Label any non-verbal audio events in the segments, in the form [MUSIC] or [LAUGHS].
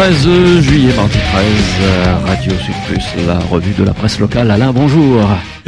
13 juillet, mardi 13, Radio Sud Plus, la revue de la presse locale. Alain, bonjour.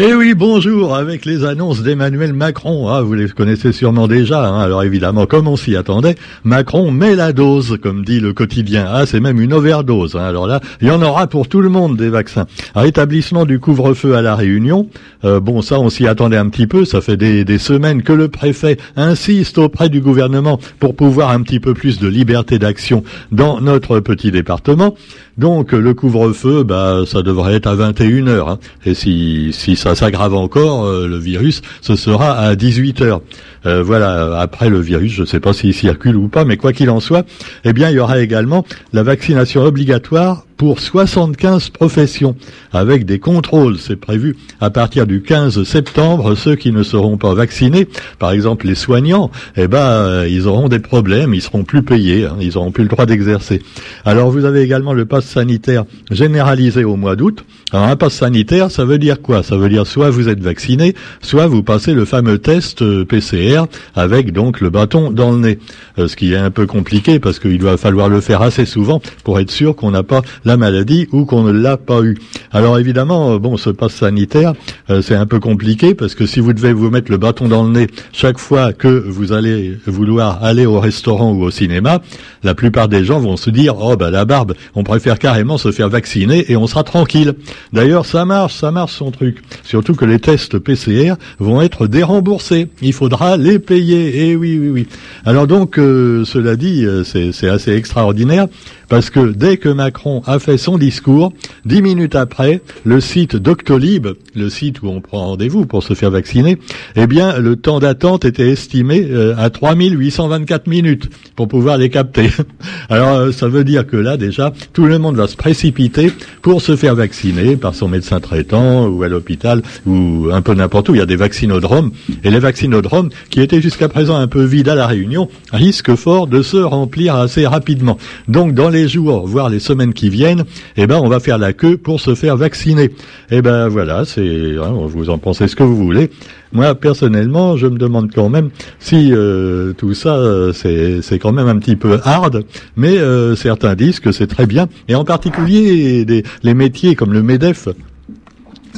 Eh oui, bonjour, avec les annonces d'Emmanuel Macron. Ah, vous les connaissez sûrement déjà. Hein. Alors évidemment, comme on s'y attendait, Macron met la dose, comme dit le quotidien. Ah, c'est même une overdose. Hein. Alors là, il y en aura pour tout le monde des vaccins. Rétablissement du couvre-feu à la Réunion. Euh, bon, ça, on s'y attendait un petit peu. Ça fait des, des semaines que le préfet insiste auprès du gouvernement pour pouvoir un petit peu plus de liberté d'action dans notre petit département. Donc le couvre-feu, bah, ça devrait être à 21 heures. Hein. Et si, si ça s'aggrave encore, euh, le virus, ce sera à 18 heures. Euh, voilà, après le virus, je ne sais pas s'il circule ou pas, mais quoi qu'il en soit, eh bien, il y aura également la vaccination obligatoire pour 75 professions, avec des contrôles. C'est prévu à partir du 15 septembre. Ceux qui ne seront pas vaccinés, par exemple les soignants, eh ben, euh, ils auront des problèmes, ils seront plus payés, hein, ils auront plus le droit d'exercer. Alors vous avez également le pass sanitaire généralisé au mois d'août. Alors un pass sanitaire, ça veut dire quoi? Ça veut dire soit vous êtes vacciné, soit vous passez le fameux test euh, PCR avec donc le bâton dans le nez. Euh, ce qui est un peu compliqué parce qu'il va falloir le faire assez souvent pour être sûr qu'on n'a pas maladie ou qu'on ne l'a pas eu. Alors évidemment, euh, bon, ce passe sanitaire, c'est un peu compliqué parce que si vous devez vous mettre le bâton dans le nez chaque fois que vous allez vouloir aller au restaurant ou au cinéma, la plupart des gens vont se dire oh bah la barbe, on préfère carrément se faire vacciner et on sera tranquille. D'ailleurs, ça marche, ça marche son truc. Surtout que les tests PCR vont être déremboursés. Il faudra les payer. Eh oui, oui, oui. Alors donc, euh, cela dit, euh, c'est assez extraordinaire parce que dès que Macron a fait son discours, dix minutes après, le site Doctolib, le site où on prend rendez-vous pour se faire vacciner, eh bien, le temps d'attente était estimé euh, à 3824 minutes pour pouvoir les capter. [LAUGHS] Alors, euh, ça veut dire que là, déjà, tout le monde va se précipiter pour se faire vacciner par son médecin traitant ou à l'hôpital ou un peu n'importe où. Il y a des vaccinodromes et les vaccinodromes qui étaient jusqu'à présent un peu vides à la Réunion risquent fort de se remplir assez rapidement. Donc, dans les jours, voire les semaines qui viennent, eh ben, on va faire la queue pour se faire vacciner. Eh ben, voilà, c'est, hein, vous en pensez ce que vous voulez. Moi, personnellement, je me demande quand même si euh, tout ça, euh, c'est quand même un petit peu hard, mais euh, certains disent que c'est très bien, et en particulier les métiers comme le MEDEF,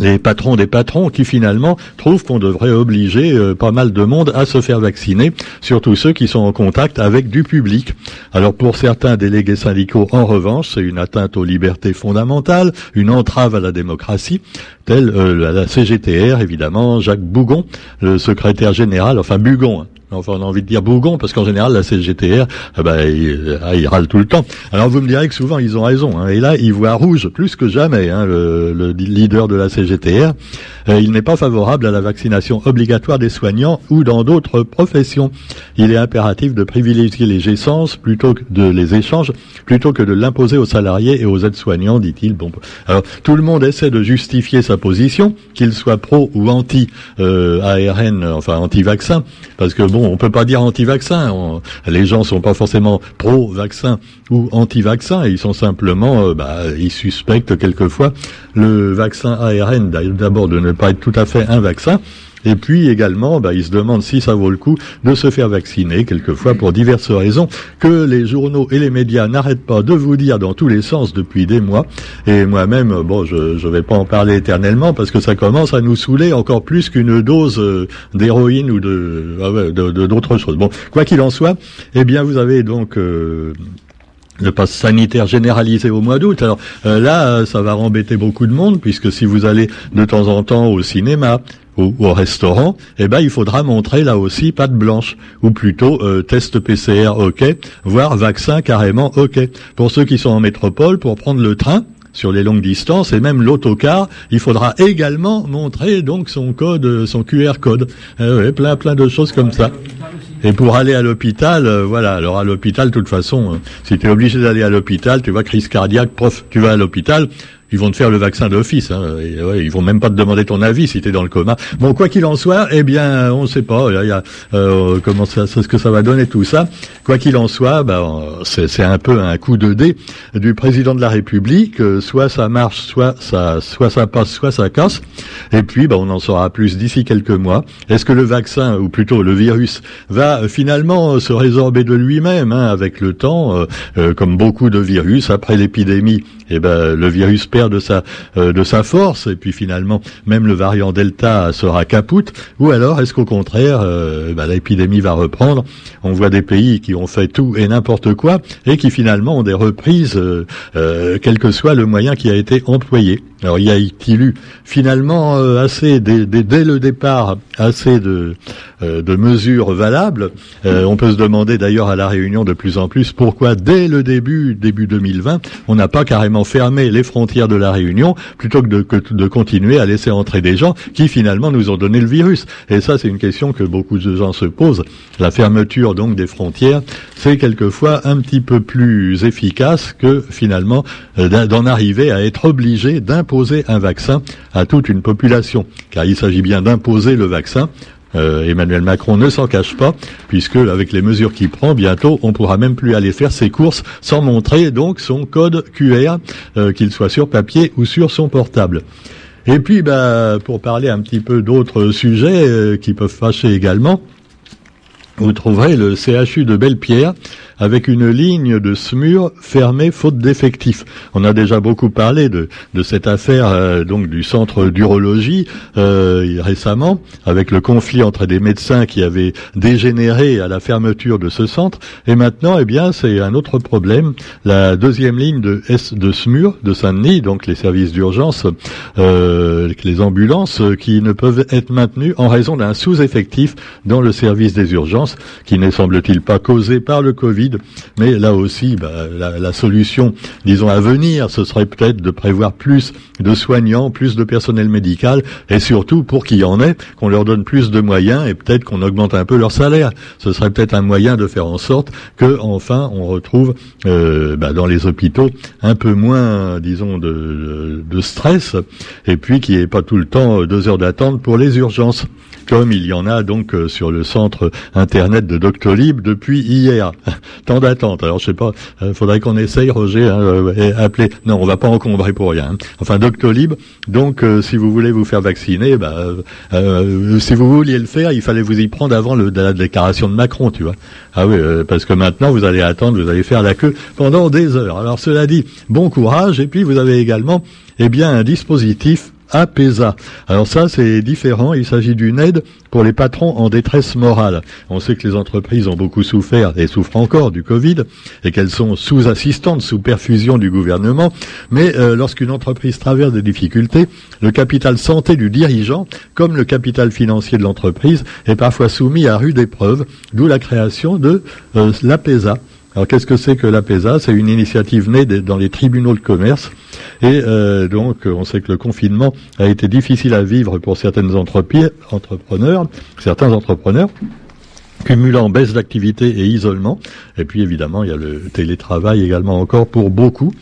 les patrons des patrons qui finalement trouvent qu'on devrait obliger euh, pas mal de monde à se faire vacciner, surtout ceux qui sont en contact avec du public. Alors pour certains délégués syndicaux, en revanche, c'est une atteinte aux libertés fondamentales, une entrave à la démocratie, telle euh, la CGTR évidemment, Jacques Bougon, le secrétaire général, enfin Bugon, hein, Enfin, on a envie de dire Bougon, parce qu'en général, la CGTR, eh ben, il, ah, il, râle tout le temps. Alors, vous me direz que souvent, ils ont raison. Hein. Et là, il voit rouge plus que jamais, hein, le, le, leader de la CGTR. Euh, il n'est pas favorable à la vaccination obligatoire des soignants ou dans d'autres professions. Il est impératif de privilégier les essences plutôt que de les échanges, plutôt que de l'imposer aux salariés et aux aides-soignants, dit-il. Bon, alors, tout le monde essaie de justifier sa position, qu'il soit pro ou anti euh, enfin anti-vaccin, parce que bon, on peut pas dire anti-vaccin. Les gens sont pas forcément pro-vaccin ou anti-vaccin. Ils sont simplement, euh, bah, ils suspectent quelquefois le vaccin ARN d'abord de ne pas être tout à fait un vaccin et puis également, bah, se demandent si ça vaut le coup de se faire vacciner, quelquefois pour diverses raisons, que les journaux et les médias n'arrêtent pas de vous dire dans tous les sens depuis des mois. Et moi-même, bon, je ne vais pas en parler éternellement parce que ça commence à nous saouler encore plus qu'une dose euh, d'héroïne ou ah de d'autres choses. Bon, quoi qu'il en soit, eh bien, vous avez donc euh, le pass sanitaire généralisé au mois d'août. Alors euh, là, ça va rembêter beaucoup de monde puisque si vous allez de temps en temps au cinéma, ou au restaurant, eh ben il faudra montrer là aussi patte blanche ou plutôt euh, test PCR OK, voire vaccin carrément OK. Pour ceux qui sont en métropole, pour prendre le train, sur les longues distances et même l'autocar, il faudra également montrer donc son code, son QR code. Eh plein plein de choses comme ça. Et pour aller à l'hôpital, euh, voilà. Alors à l'hôpital, de toute façon, euh, si tu es obligé d'aller à l'hôpital, tu vois crise cardiaque, prof, tu vas à l'hôpital ils vont te faire le vaccin d'office. Hein. ouais, ils vont même pas te demander ton avis si tu es dans le coma. Bon, quoi qu'il en soit, eh bien, on ne sait pas. Il y a, euh, comment ça, ce que ça va donner tout ça. Quoi qu'il en soit, ben, c'est un peu un coup de dé du président de la République. Soit ça marche, soit ça, soit ça passe, soit ça casse. Et puis, ben, on en saura plus d'ici quelques mois. Est-ce que le vaccin, ou plutôt le virus, va finalement se résorber de lui-même hein, avec le temps, euh, euh, comme beaucoup de virus après l'épidémie eh ben, le virus perd de sa, euh, de sa force, et puis finalement, même le variant Delta sera capoute, ou alors est-ce qu'au contraire, euh, ben, l'épidémie va reprendre? On voit des pays qui ont fait tout et n'importe quoi, et qui finalement ont des reprises, euh, quel que soit le moyen qui a été employé. Alors y a-t-il eu finalement assez, dès, dès, le départ, assez de, de mesures valables? On peut se demander d'ailleurs à la Réunion de plus en plus pourquoi dès le début, début 2020, on n'a pas carrément fermer les frontières de la Réunion plutôt que de, de continuer à laisser entrer des gens qui finalement nous ont donné le virus. Et ça, c'est une question que beaucoup de gens se posent. La fermeture donc des frontières, c'est quelquefois un petit peu plus efficace que finalement euh, d'en arriver à être obligé d'imposer un vaccin à toute une population. Car il s'agit bien d'imposer le vaccin euh, Emmanuel Macron ne s'en cache pas, puisque avec les mesures qu'il prend, bientôt, on pourra même plus aller faire ses courses sans montrer donc son code QR, euh, qu'il soit sur papier ou sur son portable. Et puis, bah, pour parler un petit peu d'autres sujets euh, qui peuvent fâcher également, vous trouverez le CHU de Belle-Pierre avec une ligne de SMUR fermée faute d'effectifs. On a déjà beaucoup parlé de, de cette affaire euh, donc du centre d'urologie euh, récemment, avec le conflit entre des médecins qui avaient dégénéré à la fermeture de ce centre. Et maintenant, eh bien, c'est un autre problème. La deuxième ligne de, S, de SMUR de Saint-Denis, donc les services d'urgence, euh, les ambulances, qui ne peuvent être maintenues en raison d'un sous-effectif dans le service des urgences, qui n'est semble-t-il pas causé par le Covid mais là aussi, bah, la, solution, disons à venir, ce serait peut-être de prévoir plus de soignants, plus de personnel médical, et surtout pour qu'il y en ait, qu'on leur donne plus de moyens et peut-être qu'on augmente un peu leur salaire. Ce serait peut-être un moyen de faire en sorte que, enfin, on retrouve euh, bah, dans les hôpitaux un peu moins, disons, de, de stress, et puis qu'il n'y ait pas tout le temps deux heures d'attente pour les urgences comme il y en a donc euh, sur le centre internet de Doctolib depuis hier. [LAUGHS] Tant d'attente. Alors je sais pas, euh, faudrait qu'on essaye, Roger, hein, euh, appeler. Non, on va pas encombrer pour rien. Hein. Enfin Doctolib. Donc si vous voulez vous faire vacciner, bah, si vous vouliez le faire, il fallait vous y prendre avant le, la déclaration de Macron, tu vois. Ah oui, parce que maintenant vous allez attendre, vous allez faire la queue pendant des heures. Alors cela dit, bon courage. Et puis vous avez également, eh bien, un dispositif APESA. Alors ça, c'est différent. Il s'agit d'une aide pour les patrons en détresse morale. On sait que les entreprises ont beaucoup souffert et souffrent encore du Covid et qu'elles sont sous assistante, sous perfusion du gouvernement. Mais euh, lorsqu'une entreprise traverse des difficultés, le capital santé du dirigeant, comme le capital financier de l'entreprise, est parfois soumis à rude épreuve, d'où la création de euh, l'APESA. Alors qu'est-ce que c'est que l'APESA? C'est une initiative née dans les tribunaux de commerce. Et euh, donc on sait que le confinement a été difficile à vivre pour certaines entrepreneurs, certains entrepreneurs cumulant baisse d'activité et isolement. Et puis évidemment, il y a le télétravail également encore pour beaucoup.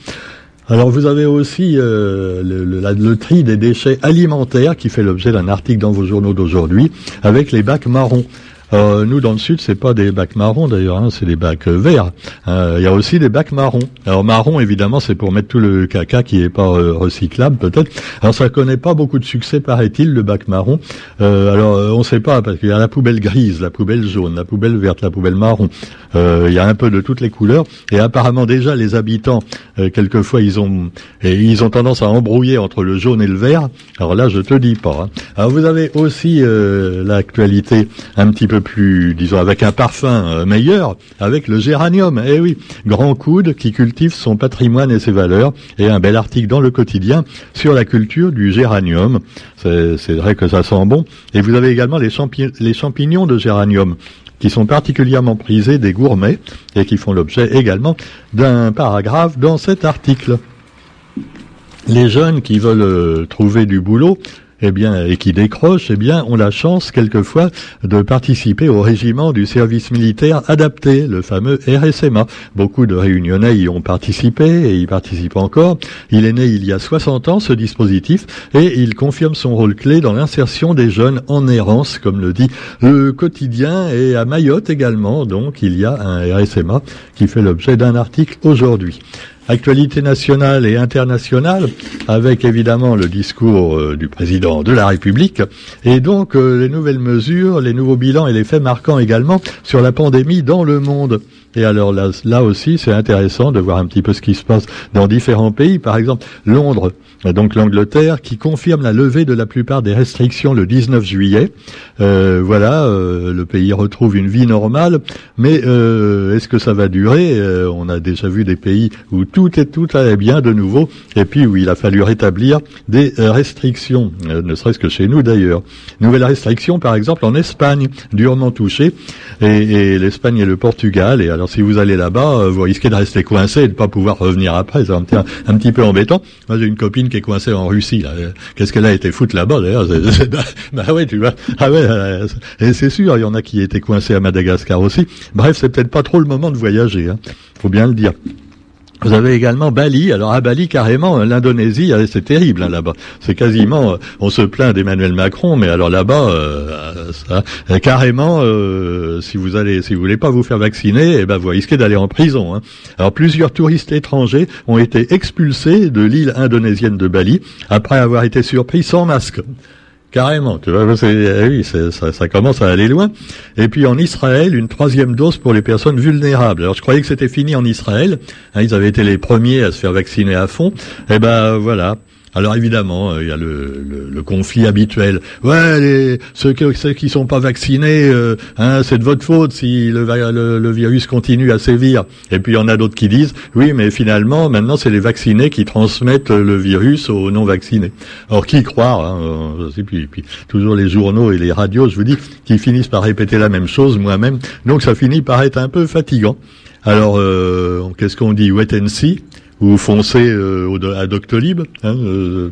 Alors vous avez aussi euh, le, le, tri des déchets alimentaires qui fait l'objet d'un article dans vos journaux d'aujourd'hui avec les bacs marrons. Euh, nous, dans le sud, c'est pas des bacs marrons d'ailleurs, hein, c'est des bacs euh, verts. Euh, il y a aussi des bacs marrons. Alors marron, évidemment, c'est pour mettre tout le caca qui est pas recyclable, peut-être. Alors ça connaît pas beaucoup de succès, paraît-il, le bac marron. alors on sait pas parce qu'il y a la poubelle grise, la poubelle jaune, la poubelle verte, la poubelle marron. Il y a un peu de toutes les couleurs. Et apparemment déjà, les habitants, quelquefois, ils ont ils ont tendance à embrouiller entre le jaune et le vert. Alors là, je te dis pas. Hein. Alors vous avez aussi l'actualité un petit peu plus, disons, avec un parfum euh, meilleur, avec le géranium. Eh oui, Grand Coude qui cultive son patrimoine et ses valeurs, et un bel article dans le quotidien sur la culture du géranium. C'est vrai que ça sent bon. Et vous avez également les, les champignons de géranium qui sont particulièrement prisés des gourmets et qui font l'objet également d'un paragraphe dans cet article. Les jeunes qui veulent euh, trouver du boulot eh bien, et qui décrochent, eh bien, ont la chance quelquefois de participer au régiment du service militaire adapté, le fameux RSMA. Beaucoup de réunionnais y ont participé et y participent encore. Il est né il y a 60 ans, ce dispositif, et il confirme son rôle clé dans l'insertion des jeunes en errance, comme le dit le quotidien, et à Mayotte également, donc, il y a un RSMA qui fait l'objet d'un article aujourd'hui. Actualité nationale et internationale, avec évidemment le discours euh, du président de la République, et donc euh, les nouvelles mesures, les nouveaux bilans et les faits marquants également sur la pandémie dans le monde. Et alors là, là aussi, c'est intéressant de voir un petit peu ce qui se passe dans différents pays. Par exemple, Londres, donc l'Angleterre, qui confirme la levée de la plupart des restrictions le 19 juillet. Euh, voilà, euh, le pays retrouve une vie normale. Mais euh, est-ce que ça va durer? Euh, On a déjà vu des pays où tout est tout allait bien de nouveau, et puis où il a fallu rétablir des restrictions, ne serait-ce que chez nous d'ailleurs. Nouvelle restriction, par exemple, en Espagne, durement touchée, et, et l'Espagne et le Portugal. Et si vous allez là-bas, vous risquez de rester coincé et de pas pouvoir revenir après. C'est un, un, petit peu embêtant. Moi, j'ai une copine qui est coincée en Russie. Qu'est-ce qu'elle a été foutre là-bas d'ailleurs? Bah ouais, tu vois. Ah ouais, et c'est sûr, il y en a qui étaient coincés à Madagascar aussi. Bref, c'est peut-être pas trop le moment de voyager. Hein. Faut bien le dire. Vous avez également Bali. Alors à Bali, carrément, l'Indonésie, euh, c'est terrible hein, là-bas. C'est quasiment, euh, on se plaint d'Emmanuel Macron, mais alors là-bas, euh, ça, carrément, euh, si vous allez, si vous voulez pas vous faire vacciner, eh ben vous risquez d'aller en prison. Hein. Alors plusieurs touristes étrangers ont été expulsés de l'île indonésienne de Bali après avoir été surpris sans masque. Carrément, tu vois, eh oui, ça, commence à aller loin. Et puis en Israël, une troisième dose pour les personnes vulnérables. Alors je croyais que c'était fini en Israël. Hein, ils avaient été les premiers à se faire vacciner à fond. Eh ben voilà, alors évidemment, euh, il y a le, le, conflit habituel. Ouais, les, ceux, qui, ceux qui sont pas vaccinés, euh, hein, c'est de votre faute si le, virus continue à sévir. Et puis il y en a d'autres qui disent, oui, mais finalement, maintenant, c'est les vaccinés qui transmettent le virus aux non vaccinés. Alors qui croire hein, euh, puis, toujours les journaux et les radios, je vous dis, qui finissent par répéter la même chose moi-même. Donc ça finit par être un peu fatigant. Alors, qu'est-ce qu'on dit? Wait and see vous foncez euh, à Doctolib. Hein, euh,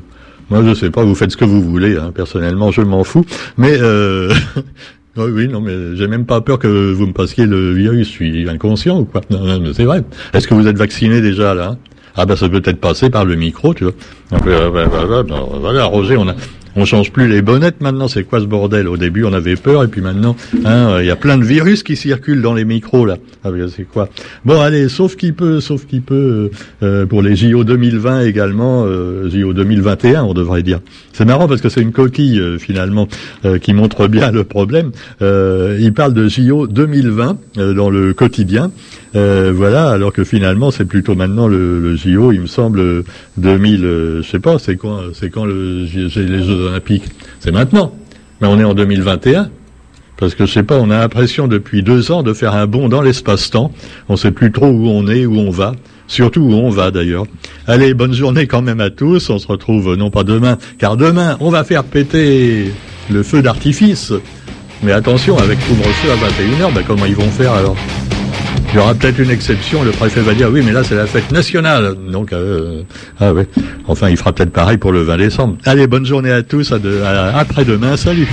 moi, je sais pas, vous faites ce que vous voulez. Hein, personnellement, je m'en fous. Mais euh, [LAUGHS] oui, non, mais j'ai même pas peur que vous me passiez le virus. Je suis inconscient ou quoi Non, c'est vrai. Est-ce que vous êtes vacciné déjà là? Ah ben, ça peut être passé par le micro, tu vois. voilà, Roger, on a on change plus les bonnettes maintenant, c'est quoi ce bordel? Au début, on avait peur, et puis maintenant, hein, il y a plein de virus qui circulent dans les micros là. Ah, c'est quoi? Bon, allez, sauf qui peut, sauf qui peut, euh, pour les JO 2020 également, euh, JO 2021, on devrait dire. C'est marrant parce que c'est une coquille euh, finalement euh, qui montre bien le problème. il parle de JO 2020 dans le quotidien. Voilà, alors que finalement, c'est plutôt maintenant le, le, JO, il me semble, 2000, je sais pas, c'est quand, c'est quand le, les Jeux Olympiques? C'est maintenant. Mais on est en 2021. Parce que je sais pas, on a l'impression depuis deux ans de faire un bond dans l'espace-temps. On sait plus trop où on est, où on va. Surtout où on va d'ailleurs. Allez, bonne journée quand même à tous. On se retrouve non pas demain, car demain, on va faire péter le feu d'artifice. Mais attention, avec couvre-feu à 21h, ben comment ils vont faire alors? Il y aura peut-être une exception, le préfet va dire oui mais là c'est la fête nationale. Donc euh, ah ouais. Enfin il fera peut-être pareil pour le 20 décembre. Allez, bonne journée à tous, à, à après-demain, salut